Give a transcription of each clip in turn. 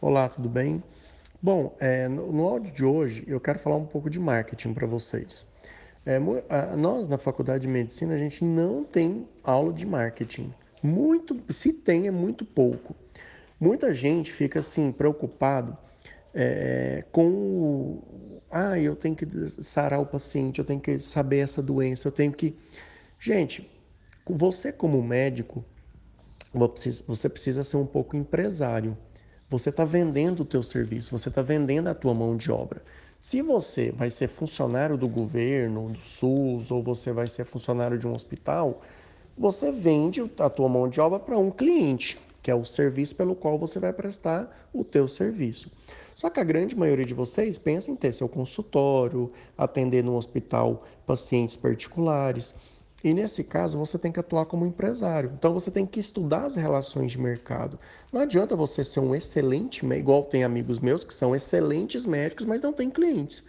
Olá, tudo bem? Bom, é, no, no áudio de hoje eu quero falar um pouco de marketing para vocês. É, nós na faculdade de medicina a gente não tem aula de marketing. Muito, se tem, é muito pouco. Muita gente fica assim preocupado é, com o, ah, eu tenho que sarar o paciente, eu tenho que saber essa doença, eu tenho que. Gente, você como médico, você precisa ser um pouco empresário. Você está vendendo o teu serviço, você está vendendo a tua mão de obra. Se você vai ser funcionário do governo, do SUS, ou você vai ser funcionário de um hospital, você vende a tua mão de obra para um cliente, que é o serviço pelo qual você vai prestar o teu serviço. Só que a grande maioria de vocês pensa em ter seu consultório, atender no hospital pacientes particulares. E nesse caso, você tem que atuar como empresário. Então, você tem que estudar as relações de mercado. Não adianta você ser um excelente, igual tem amigos meus que são excelentes médicos, mas não tem clientes.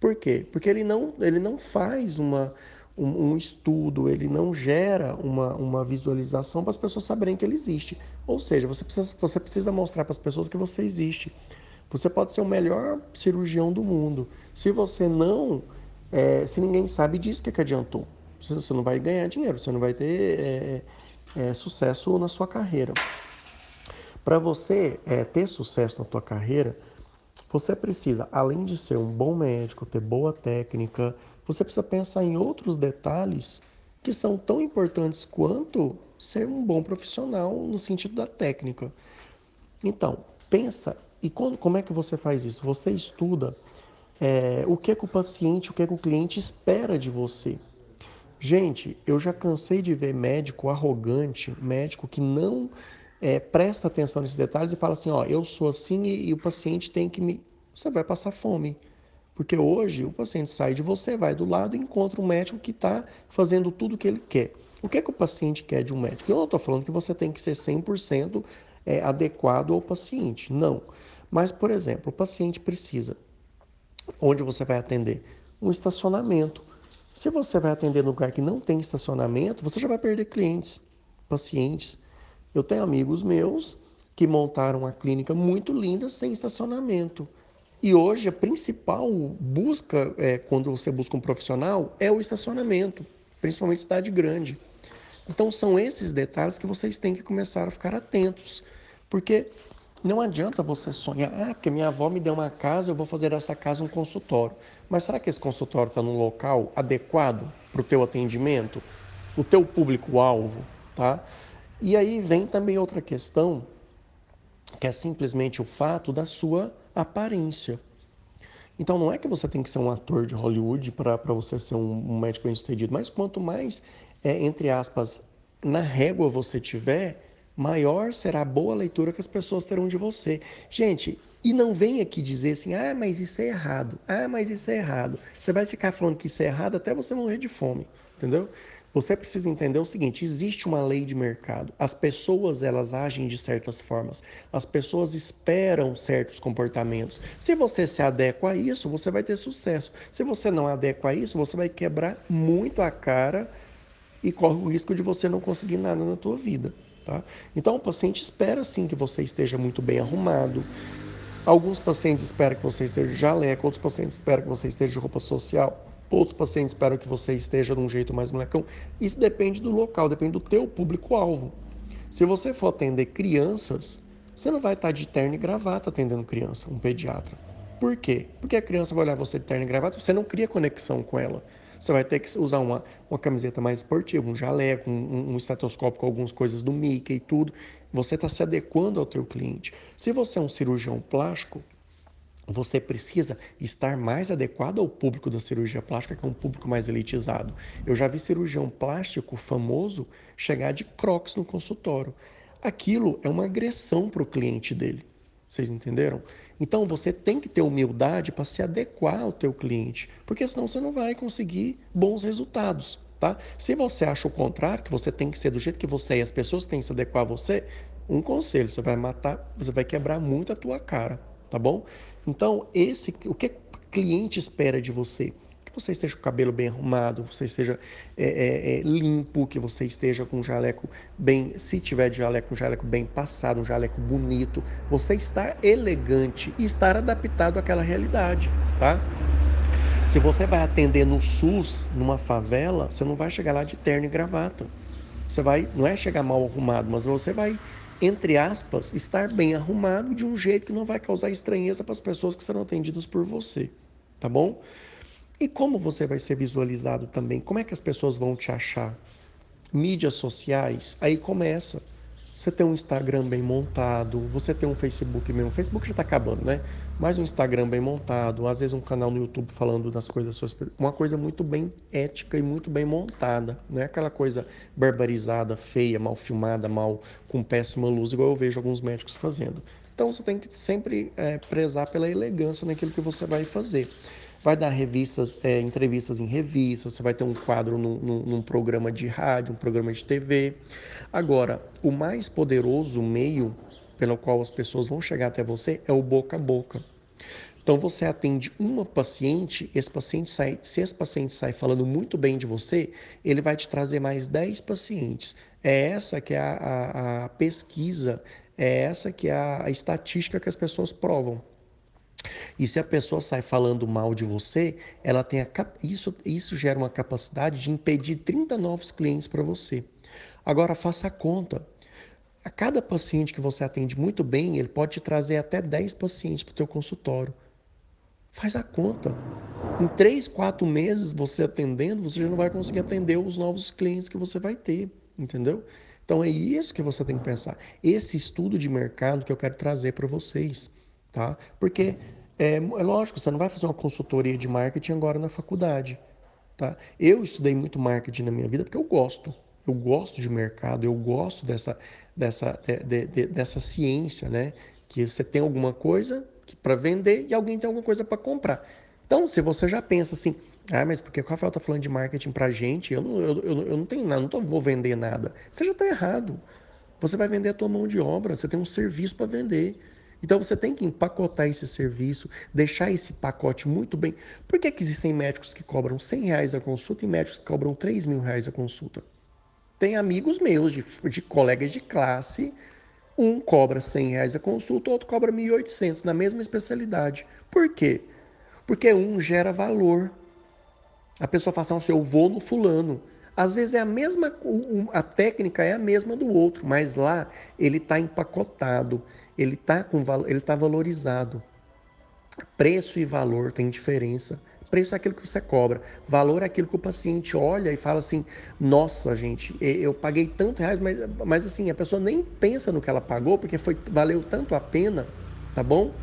Por quê? Porque ele não, ele não faz uma, um, um estudo, ele não gera uma, uma visualização para as pessoas saberem que ele existe. Ou seja, você precisa, você precisa mostrar para as pessoas que você existe. Você pode ser o melhor cirurgião do mundo. Se você não, é, se ninguém sabe disso, o que, que adiantou? Você não vai ganhar dinheiro, você não vai ter é, é, sucesso na sua carreira. Para você é, ter sucesso na tua carreira, você precisa, além de ser um bom médico, ter boa técnica, você precisa pensar em outros detalhes que são tão importantes quanto ser um bom profissional no sentido da técnica. Então, pensa e quando, como é que você faz isso? Você estuda é, o que, é que o paciente, o que, é que o cliente espera de você. Gente, eu já cansei de ver médico arrogante, médico que não é, presta atenção nesses detalhes e fala assim: ó, eu sou assim e, e, o paciente tem que me. Você vai passar fome. Porque hoje o paciente sai de você, vai do lado e encontra um médico que está fazendo tudo o que ele quer. O que é que o paciente quer de um médico? Eu não estou falando que você tem que ser 100% é, adequado ao paciente. Não. Mas, por exemplo, o paciente precisa, onde você vai atender? Um estacionamento. Se você vai atender no lugar que não tem estacionamento, você já vai perder clientes, pacientes. Eu tenho amigos meus que montaram uma clínica muito linda sem estacionamento. E hoje a principal busca, é, quando você busca um profissional, é o estacionamento, principalmente cidade grande. Então são esses detalhes que vocês têm que começar a ficar atentos. Porque não adianta você sonhar, ah, porque minha avó me deu uma casa, eu vou fazer essa casa um consultório. Mas será que esse consultório está num local adequado para o teu atendimento? O teu público-alvo, tá? E aí vem também outra questão, que é simplesmente o fato da sua aparência. Então não é que você tem que ser um ator de Hollywood para você ser um, um médico bem-sucedido, mas quanto mais, é, entre aspas, na régua você tiver, maior será a boa leitura que as pessoas terão de você. Gente, e não vem aqui dizer assim, ah, mas isso é errado, ah, mas isso é errado. Você vai ficar falando que isso é errado até você morrer de fome, entendeu? Você precisa entender o seguinte: existe uma lei de mercado. As pessoas elas agem de certas formas. As pessoas esperam certos comportamentos. Se você se adequa a isso, você vai ter sucesso. Se você não adequa a isso, você vai quebrar muito a cara e corre o risco de você não conseguir nada na tua vida. Tá? Então, o paciente espera sim que você esteja muito bem arrumado. Alguns pacientes esperam que você esteja de jaleco, outros pacientes esperam que você esteja de roupa social, outros pacientes esperam que você esteja de um jeito mais molecão. Isso depende do local, depende do teu público-alvo. Se você for atender crianças, você não vai estar de terno e gravata atendendo criança, um pediatra. Por quê? Porque a criança vai olhar você de terno e gravata, você não cria conexão com ela. Você vai ter que usar uma, uma camiseta mais esportiva, um jaleco, um, um estetoscópio com algumas coisas do Mickey e tudo. Você está se adequando ao teu cliente. Se você é um cirurgião plástico, você precisa estar mais adequado ao público da cirurgia plástica, que é um público mais elitizado. Eu já vi cirurgião plástico famoso chegar de crocs no consultório. Aquilo é uma agressão para o cliente dele. Vocês entenderam? Então você tem que ter humildade para se adequar ao teu cliente, porque senão você não vai conseguir bons resultados, tá? Se você acha o contrário, que você tem que ser do jeito que você é e as pessoas têm que se adequar a você, um conselho, você vai matar, você vai quebrar muito a tua cara, tá bom? Então, esse o que o cliente espera de você? Você esteja com o cabelo bem arrumado, você esteja é, é, é, limpo, que você esteja com um jaleco bem, se tiver de jaleco, um jaleco bem passado, um jaleco bonito, você estar elegante e estar adaptado àquela realidade, tá? Se você vai atender no SUS, numa favela, você não vai chegar lá de terno e gravata. Você vai, não é chegar mal arrumado, mas você vai, entre aspas, estar bem arrumado de um jeito que não vai causar estranheza para as pessoas que serão atendidas por você, tá bom? E como você vai ser visualizado também? Como é que as pessoas vão te achar? Mídias sociais, aí começa. Você tem um Instagram bem montado, você tem um Facebook mesmo. O Facebook já está acabando, né? Mas um Instagram bem montado, às vezes um canal no YouTube falando das coisas suas, uma coisa muito bem ética e muito bem montada, não é aquela coisa barbarizada, feia, mal filmada, mal com péssima luz, igual eu vejo alguns médicos fazendo. Então você tem que sempre é, prezar pela elegância naquilo que você vai fazer vai dar revistas, é, entrevistas em revistas, você vai ter um quadro num, num, num, programa de rádio, um programa de TV. Agora, o mais poderoso meio pelo qual as pessoas vão chegar até você é o boca a boca. Então você atende uma paciente, esse paciente sai, se esse paciente sai falando muito bem de você, ele vai te trazer mais 10 pacientes. É essa que é a, a, a pesquisa, é essa que é a, a estatística que as pessoas provam. E se a pessoa sai falando mal de você, ela tem a isso, isso gera uma capacidade de impedir 30 novos clientes para você. Agora faça a conta. A cada paciente que você atende muito bem, ele pode te trazer até 10 pacientes para o teu consultório. Faz a conta. Em 3, 4 meses você atendendo, você já não vai conseguir atender os novos clientes que você vai ter, entendeu? Então é isso que você tem que pensar. Esse estudo de mercado que eu quero trazer para vocês tá? Porque é, é lógico, você não vai fazer uma consultoria de marketing agora na faculdade, tá? Eu estudei muito marketing na minha vida porque eu gosto. Eu gosto de mercado, eu gosto dessa, dessa, de, de, dessa ciência, né? Que você tem alguma coisa para vender e alguém tem alguma coisa para comprar. Então, se você já pensa assim, ah, mas porque o Rafael está falando de marketing para gente, eu não, eu, eu, eu não tenho nada, não tô, vou vender nada. Você já está errado. Você vai vender a tua mão de obra, você tem um serviço para vender. Então você tem que empacotar esse serviço, deixar esse pacote muito bem. Por que, que existem médicos que cobram 100 reais a consulta e médicos que cobram 3 mil reais a consulta? Tem amigos meus, de, de colegas de classe, um cobra 100 reais a consulta, outro cobra 1.800 na mesma especialidade. Por quê? Porque um gera valor. A pessoa fala assim, eu vou no fulano. Às vezes é a mesma, a técnica é a mesma do outro, mas lá ele está empacotado, ele está está valorizado. Preço e valor tem diferença. Preço é aquilo que você cobra, valor é aquilo que o paciente olha e fala assim: nossa, gente, eu paguei tanto reais, mas, mas assim, a pessoa nem pensa no que ela pagou porque foi, valeu tanto a pena, tá bom?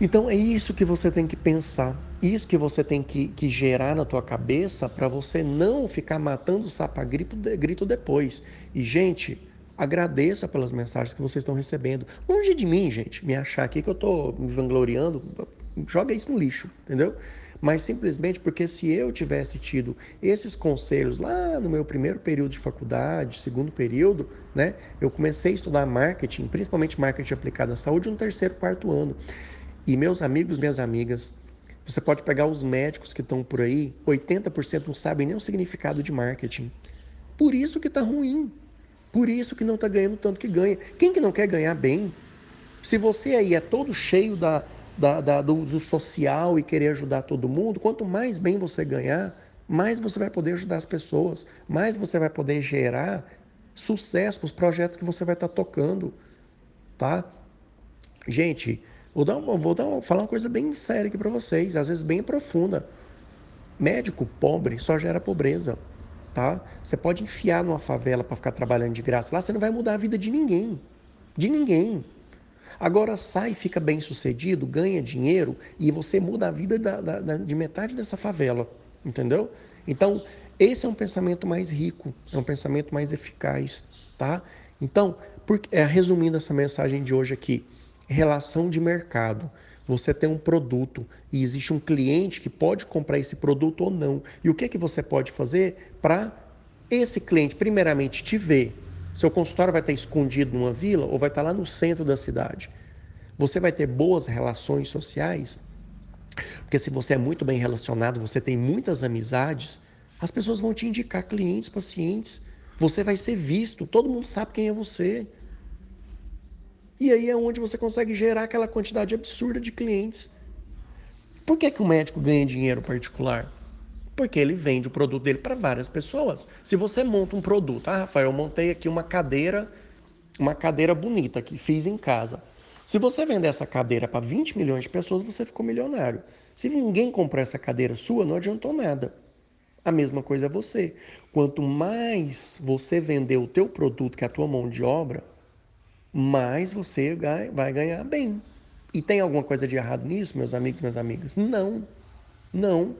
Então é isso que você tem que pensar, isso que você tem que, que gerar na tua cabeça para você não ficar matando o sapo a grito, grito depois. E, gente, agradeça pelas mensagens que vocês estão recebendo. Longe de mim, gente, me achar aqui que eu estou me vangloriando, joga isso no lixo, entendeu? Mas simplesmente porque se eu tivesse tido esses conselhos lá no meu primeiro período de faculdade, segundo período, né? Eu comecei a estudar marketing, principalmente marketing aplicado à saúde, no terceiro, quarto ano. E meus amigos, minhas amigas, você pode pegar os médicos que estão por aí, 80% não sabem nem o significado de marketing. Por isso que está ruim. Por isso que não está ganhando tanto que ganha. Quem que não quer ganhar bem? Se você aí é todo cheio da, da, da do, do social e querer ajudar todo mundo, quanto mais bem você ganhar, mais você vai poder ajudar as pessoas, mais você vai poder gerar sucesso para os projetos que você vai estar tá tocando, tá? Gente, Vou, dar uma, vou dar uma, falar uma coisa bem séria aqui para vocês, às vezes bem profunda. Médico pobre só gera pobreza, tá? Você pode enfiar numa favela para ficar trabalhando de graça lá, você não vai mudar a vida de ninguém. De ninguém. Agora sai, fica bem sucedido, ganha dinheiro e você muda a vida da, da, da, de metade dessa favela, entendeu? Então, esse é um pensamento mais rico, é um pensamento mais eficaz, tá? Então, por, é, resumindo essa mensagem de hoje aqui, relação de mercado. Você tem um produto e existe um cliente que pode comprar esse produto ou não. E o que, que você pode fazer para esse cliente, primeiramente, te ver? Seu consultório vai estar escondido numa vila ou vai estar lá no centro da cidade? Você vai ter boas relações sociais? Porque se você é muito bem relacionado, você tem muitas amizades, as pessoas vão te indicar clientes, pacientes. Você vai ser visto, todo mundo sabe quem é você. E aí é onde você consegue gerar aquela quantidade absurda de clientes. Por que, que o médico ganha dinheiro particular? Porque ele vende o produto dele para várias pessoas. Se você monta um produto, ah, Rafael, eu montei aqui uma cadeira, uma cadeira bonita que fiz em casa. Se você vender essa cadeira para 20 milhões de pessoas, você ficou milionário. Se ninguém comprar essa cadeira sua, não adiantou nada. A mesma coisa é você. Quanto mais você vender o teu produto, que é a tua mão de obra, mais você vai ganhar bem. E tem alguma coisa de errado nisso, meus amigos, minhas amigas? Não. Não.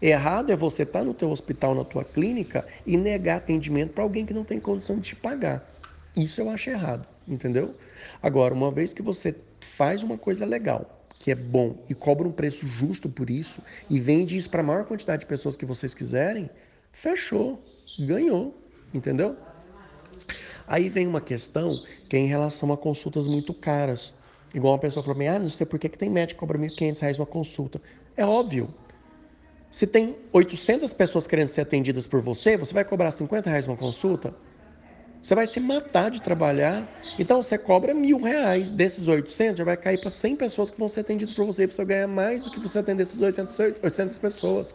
Errado é você estar tá no teu hospital, na tua clínica e negar atendimento para alguém que não tem condição de te pagar. Isso eu acho errado, entendeu? Agora, uma vez que você faz uma coisa legal, que é bom e cobra um preço justo por isso e vende isso para a maior quantidade de pessoas que vocês quiserem, fechou, ganhou, entendeu? Aí vem uma questão que é em relação a consultas muito caras. Igual uma pessoa falou ah, não sei por que, que tem médico que cobra R$ 1.500 uma consulta. É óbvio. Se tem 800 pessoas querendo ser atendidas por você, você vai cobrar 50 reais uma consulta? Você vai se matar de trabalhar. Então você cobra mil reais. Desses 800, já vai cair para 100 pessoas que vão ser atendidas por você. Você ganhar mais do que você atender essas 800, 800 pessoas.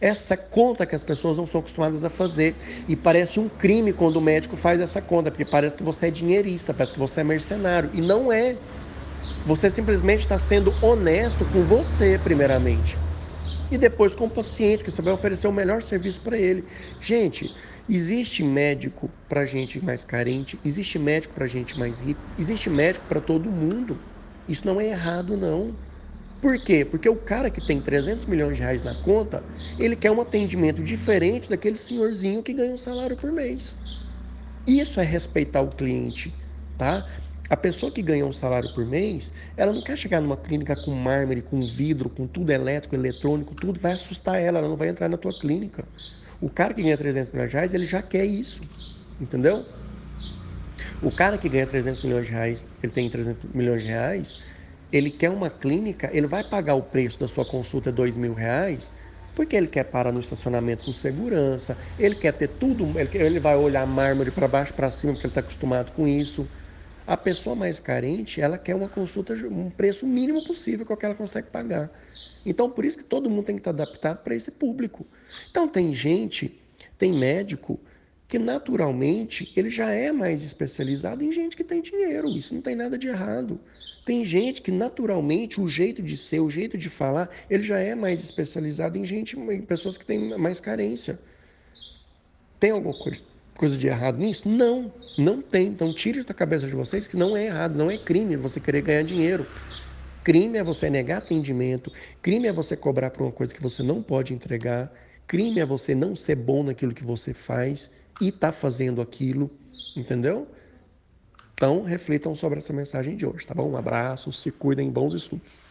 Essa conta que as pessoas não são acostumadas a fazer. E parece um crime quando o médico faz essa conta, porque parece que você é dinheirista, parece que você é mercenário. E não é. Você simplesmente está sendo honesto com você, primeiramente. E depois com o paciente, que você vai oferecer o melhor serviço para ele. Gente, Existe médico para gente mais carente, existe médico para gente mais rico, existe médico para todo mundo. Isso não é errado, não. Por quê? Porque o cara que tem 300 milhões de reais na conta, ele quer um atendimento diferente daquele senhorzinho que ganha um salário por mês. Isso é respeitar o cliente, tá? A pessoa que ganha um salário por mês, ela não quer chegar numa clínica com mármore, com vidro, com tudo elétrico, eletrônico, tudo vai assustar ela, ela não vai entrar na tua clínica. O cara que ganha 300 milhões de reais, ele já quer isso, entendeu? O cara que ganha 300 milhões de reais, ele tem 300 milhões de reais, ele quer uma clínica, ele vai pagar o preço da sua consulta 2 mil reais, porque ele quer parar no estacionamento com segurança, ele quer ter tudo, ele, ele vai olhar mármore para baixo, para cima, porque ele está acostumado com isso. A pessoa mais carente, ela quer uma consulta, um preço mínimo possível que ela consegue pagar. Então, por isso que todo mundo tem que estar adaptado para esse público. Então, tem gente, tem médico que naturalmente ele já é mais especializado em gente que tem dinheiro. Isso não tem nada de errado. Tem gente que naturalmente o jeito de ser, o jeito de falar, ele já é mais especializado em gente, em pessoas que têm mais carência. Tem alguma coisa, coisa de errado nisso? Não, não tem. Então tire isso da cabeça de vocês que não é errado, não é crime você querer ganhar dinheiro. Crime é você negar atendimento, crime é você cobrar por uma coisa que você não pode entregar, crime é você não ser bom naquilo que você faz e tá fazendo aquilo, entendeu? Então, reflitam sobre essa mensagem de hoje, tá bom? Um abraço, se cuidem, bons estudos.